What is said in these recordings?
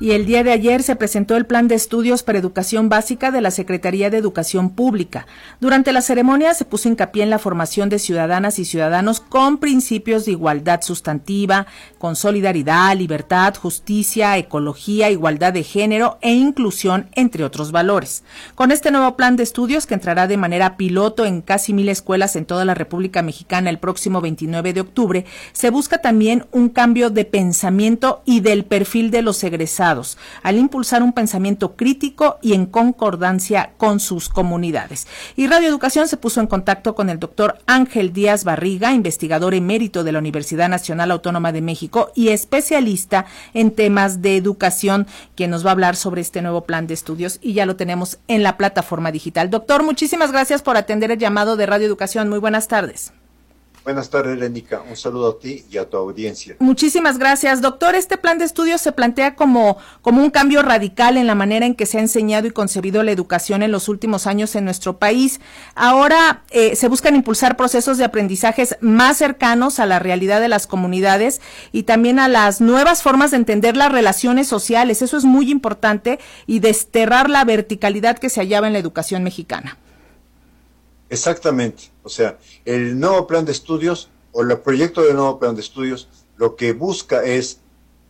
y el día de ayer se presentó el Plan de Estudios para Educación Básica de la Secretaría de Educación Pública. Durante la ceremonia se puso hincapié en la formación de ciudadanas y ciudadanos con principios de igualdad sustantiva, con solidaridad, libertad, justicia, ecología, igualdad de género e inclusión, entre otros valores. Con este nuevo plan de estudios que entrará de manera piloto en casi mil escuelas en toda la República Mexicana el próximo 29 de octubre, se busca también un cambio de pensamiento y del perfil de los egresados al impulsar un pensamiento crítico y en concordancia con sus comunidades. Y Radio Educación se puso en contacto con el doctor Ángel Díaz Barriga, investigador emérito de la Universidad Nacional Autónoma de México y especialista en temas de educación, quien nos va a hablar sobre este nuevo plan de estudios y ya lo tenemos en la plataforma digital. Doctor, muchísimas gracias por atender el llamado de Radio Educación. Muy buenas tardes. Buenas tardes, Lenica. Un saludo a ti y a tu audiencia. Muchísimas gracias, doctor. Este plan de estudios se plantea como, como un cambio radical en la manera en que se ha enseñado y concebido la educación en los últimos años en nuestro país. Ahora eh, se buscan impulsar procesos de aprendizajes más cercanos a la realidad de las comunidades y también a las nuevas formas de entender las relaciones sociales. Eso es muy importante y desterrar la verticalidad que se hallaba en la educación mexicana. Exactamente. O sea, el nuevo plan de estudios o el proyecto del nuevo plan de estudios lo que busca es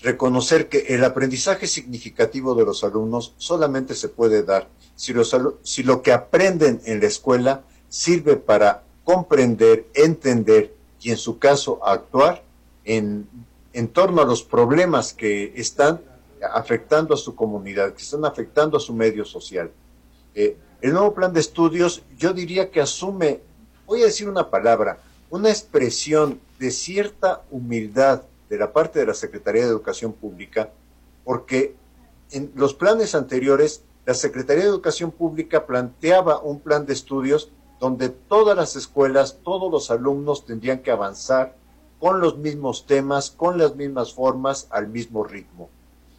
reconocer que el aprendizaje significativo de los alumnos solamente se puede dar si, los, si lo que aprenden en la escuela sirve para comprender, entender y en su caso actuar en, en torno a los problemas que están afectando a su comunidad, que están afectando a su medio social. Eh, el nuevo plan de estudios yo diría que asume, voy a decir una palabra, una expresión de cierta humildad de la parte de la Secretaría de Educación Pública, porque en los planes anteriores la Secretaría de Educación Pública planteaba un plan de estudios donde todas las escuelas, todos los alumnos tendrían que avanzar con los mismos temas, con las mismas formas, al mismo ritmo.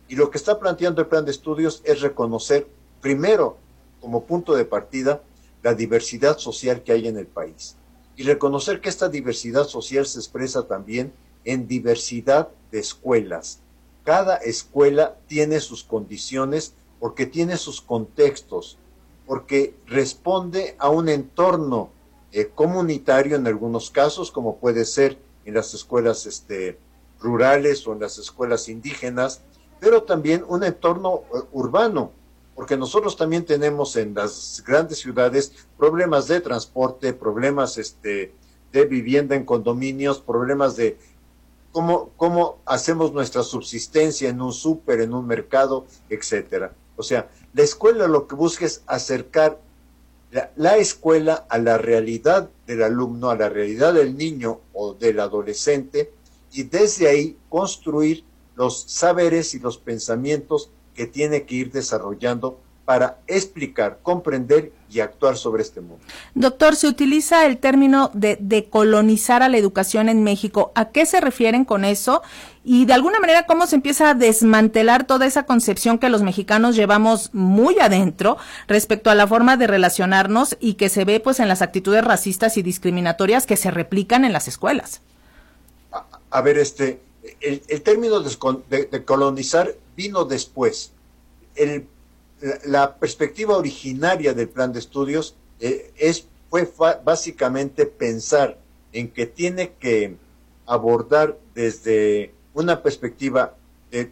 Y lo que está planteando el plan de estudios es reconocer primero como punto de partida la diversidad social que hay en el país y reconocer que esta diversidad social se expresa también en diversidad de escuelas. Cada escuela tiene sus condiciones porque tiene sus contextos, porque responde a un entorno eh, comunitario en algunos casos, como puede ser en las escuelas este, rurales o en las escuelas indígenas, pero también un entorno eh, urbano porque nosotros también tenemos en las grandes ciudades problemas de transporte, problemas este, de vivienda en condominios, problemas de cómo, cómo hacemos nuestra subsistencia en un súper, en un mercado, etcétera. O sea, la escuela lo que busca es acercar la, la, escuela a la realidad del alumno, a la realidad del niño o del adolescente, y desde ahí construir los saberes y los pensamientos que tiene que ir desarrollando para explicar, comprender y actuar sobre este mundo. Doctor, se utiliza el término de, de, colonizar a la educación en México. ¿A qué se refieren con eso? Y de alguna manera, ¿cómo se empieza a desmantelar toda esa concepción que los mexicanos llevamos muy adentro respecto a la forma de relacionarnos y que se ve pues en las actitudes racistas y discriminatorias que se replican en las escuelas? A, a ver, este, el, término de, colonizar vino después. El, la perspectiva originaria del plan de estudios eh, es, fue básicamente pensar en que tiene que abordar desde una perspectiva de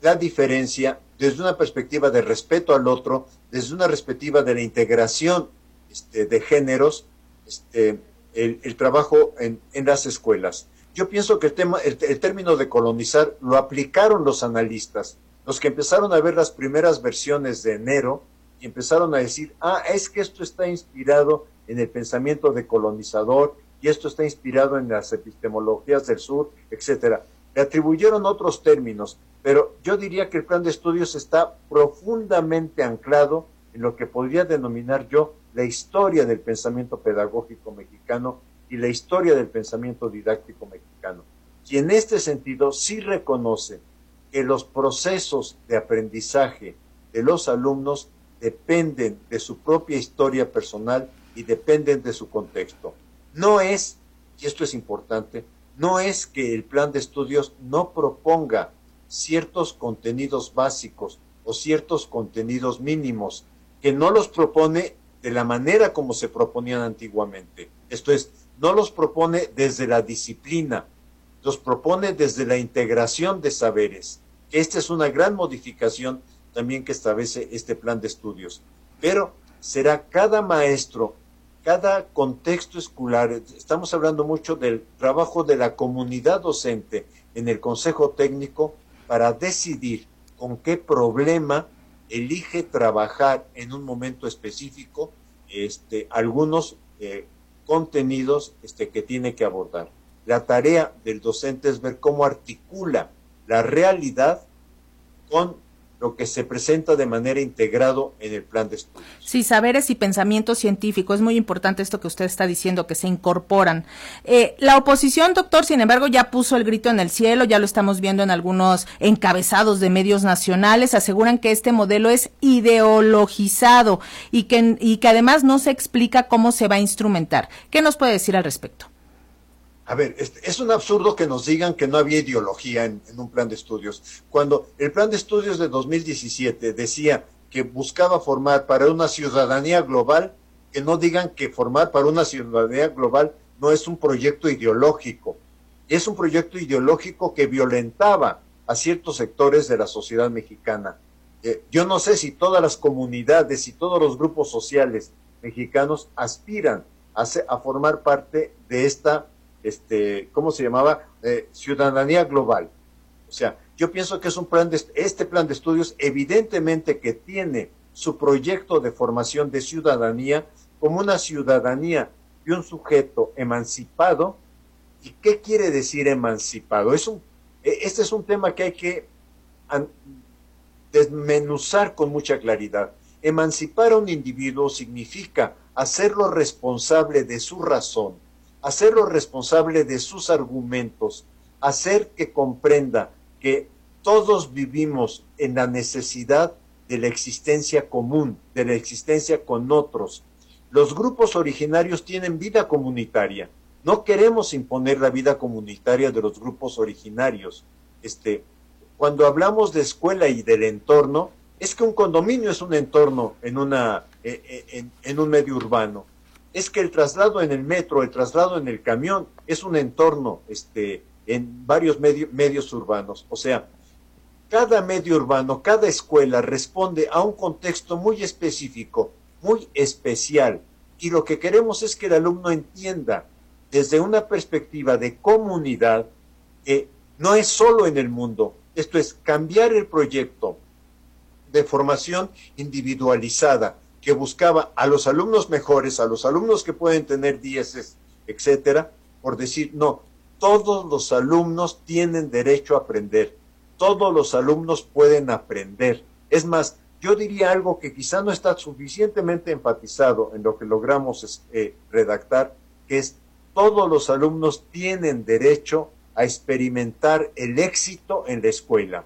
la diferencia, desde una perspectiva de respeto al otro, desde una perspectiva de la integración este, de géneros, este, el, el trabajo en, en las escuelas. Yo pienso que el, tema, el, término de colonizar lo aplicaron los analistas, los que empezaron a ver las primeras versiones de enero y empezaron a decir, ah, es que esto está inspirado en el pensamiento de colonizador y esto está inspirado en las epistemologías del sur, etcétera. Le atribuyeron otros términos, pero yo diría que el plan de estudios está profundamente anclado en lo que podría denominar yo la historia del pensamiento pedagógico mexicano y la historia del pensamiento didáctico mexicano, y en este sentido sí reconoce que los procesos de aprendizaje de los alumnos dependen de su propia historia personal y dependen de su contexto. No es, y esto es importante, no es que el plan de estudios no proponga ciertos contenidos básicos o ciertos contenidos mínimos que no los propone de la manera como se proponían antiguamente. Esto es, no los propone desde la disciplina, los propone desde la integración de saberes. Esta es una gran modificación también que establece este plan de estudios. Pero será cada maestro, cada contexto escolar, estamos hablando mucho del trabajo de la comunidad docente en el consejo técnico para decidir con qué problema elige trabajar en un momento específico este, algunos eh, contenidos este, que tiene que abordar. La tarea del docente es ver cómo articula la realidad con lo que se presenta de manera integrado en el plan de estudios. Sí, saberes y pensamiento científico. Es muy importante esto que usted está diciendo, que se incorporan. Eh, la oposición, doctor, sin embargo, ya puso el grito en el cielo, ya lo estamos viendo en algunos encabezados de medios nacionales, aseguran que este modelo es ideologizado y que, y que además no se explica cómo se va a instrumentar. ¿Qué nos puede decir al respecto? A ver, es, un absurdo que nos digan que no había ideología en, un plan de estudios. Cuando el plan de estudios de 2017 decía que buscaba formar para una ciudadanía global, que no digan que formar para una ciudadanía global no es un proyecto ideológico. Es un proyecto ideológico que violentaba a ciertos sectores de la sociedad mexicana. Eh, yo no sé si todas las comunidades y todos los grupos sociales mexicanos aspiran a, a formar parte de esta este, ¿cómo se llamaba? Eh, ciudadanía global. O sea, yo pienso que es un plan de, este plan de estudios evidentemente que tiene su proyecto de formación de ciudadanía como una ciudadanía y un sujeto emancipado. ¿Y qué quiere decir emancipado? Es un, e, este es un tema que hay que desmenuzar con mucha claridad. Emancipar a un individuo significa hacerlo responsable de su razón, hacerlo responsable de sus argumentos, hacer que comprenda que todos vivimos en la necesidad de la existencia común, de la existencia con otros. Los grupos originarios tienen vida comunitaria. No queremos imponer la vida comunitaria de los grupos originarios. Este, cuando hablamos de escuela y del entorno, es que un condominio es un entorno en, una, eh, eh, en, en un medio urbano es que el traslado en el metro, el traslado en el camión, es un entorno este, en varios medios urbanos. O sea, cada medio urbano, cada escuela responde a un contexto muy específico, muy especial. Y lo que queremos es que el alumno entienda desde una perspectiva de comunidad que no es solo en el mundo, esto es cambiar el proyecto de formación individualizada que buscaba a los alumnos mejores, a los alumnos que pueden tener dieces, etcétera, por decir, no, todos los alumnos tienen derecho a aprender, todos los alumnos pueden aprender. Es más, yo diría algo que quizá no está suficientemente enfatizado en lo que logramos eh, redactar, que es todos los alumnos tienen derecho a experimentar el éxito en la escuela,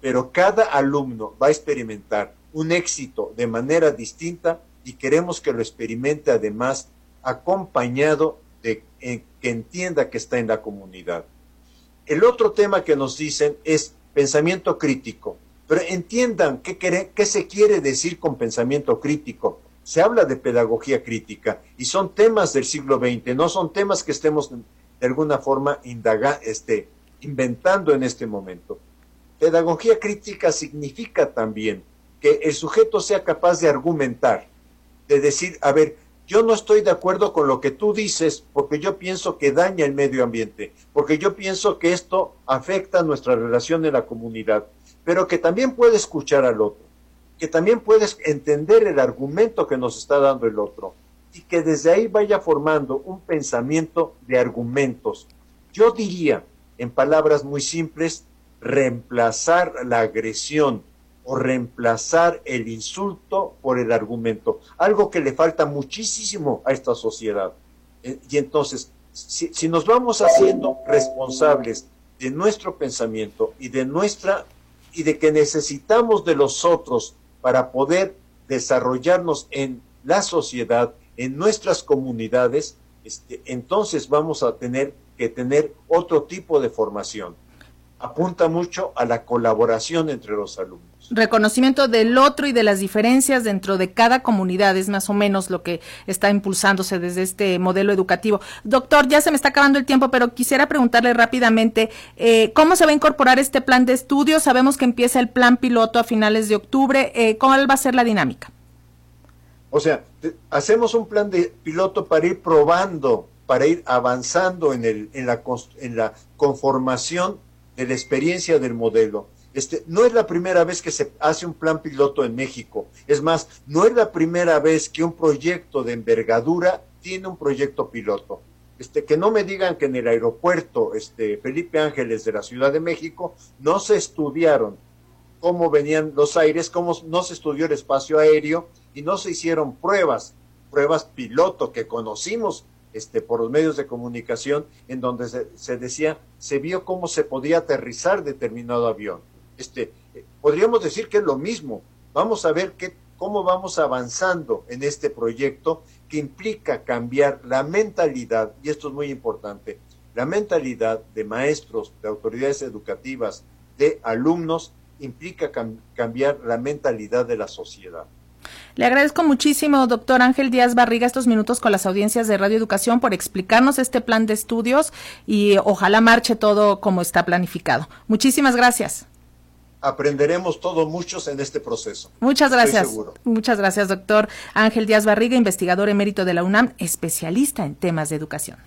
pero cada alumno va a experimentar un éxito de manera distinta y queremos que lo experimente además acompañado de que entienda que está en la comunidad. El otro tema que nos dicen es pensamiento crítico, pero entiendan qué, qué se quiere decir con pensamiento crítico. Se habla de pedagogía crítica y son temas del siglo XX, no son temas que estemos de alguna forma indaga, este, inventando en este momento. Pedagogía crítica significa también que el sujeto sea capaz de argumentar, de decir, a ver, yo no estoy de acuerdo con lo que tú dices porque yo pienso que daña el medio ambiente, porque yo pienso que esto afecta nuestra relación en la comunidad, pero que también puede escuchar al otro, que también puedes entender el argumento que nos está dando el otro y que desde ahí vaya formando un pensamiento de argumentos. Yo diría, en palabras muy simples, reemplazar la agresión o reemplazar el insulto por el argumento, algo que le falta muchísimo a esta sociedad. Eh, y entonces, si, nos vamos haciendo responsables de nuestro pensamiento y de nuestra y de que necesitamos de los otros para poder desarrollarnos en la sociedad, en nuestras comunidades, este, entonces vamos a tener que tener otro tipo de formación. Apunta mucho a la colaboración entre los alumnos. Reconocimiento del otro y de las diferencias dentro de cada comunidad es más o menos lo que está impulsándose desde este modelo educativo. Doctor, ya se me está acabando el tiempo, pero quisiera preguntarle rápidamente eh, cómo se va a incorporar este plan de estudio. Sabemos que empieza el plan piloto a finales de octubre. Eh, ¿Cuál va a ser la dinámica? O sea, hacemos un plan de piloto para ir probando, para ir avanzando en, el, en, la, en la conformación de la experiencia del modelo. Este, no es la primera vez que se hace un plan piloto en México. Es más, no es la primera vez que un proyecto de envergadura tiene un proyecto piloto. Este, que no me digan que en el aeropuerto este, Felipe Ángeles de la Ciudad de México no se estudiaron cómo venían los aires, cómo no se estudió el espacio aéreo y no se hicieron pruebas, pruebas piloto que conocimos este, por los medios de comunicación, en donde se, decía, se vio cómo se podía aterrizar determinado avión. Este, eh, podríamos decir que es lo mismo. Vamos a ver qué, cómo vamos avanzando en este proyecto que implica cambiar la mentalidad, y esto es muy importante, la mentalidad de maestros, de autoridades educativas, de alumnos, implica cambiar la mentalidad de la sociedad. Le agradezco muchísimo, doctor Ángel Díaz Barriga, estos minutos con las audiencias de Radio Educación por explicarnos este plan de estudios y ojalá marche todo como está planificado. Muchísimas gracias. Aprenderemos todos muchos en este proceso. Muchas gracias. Muchas gracias, doctor Ángel Díaz Barriga, investigador emérito de la UNAM, especialista en temas de educación.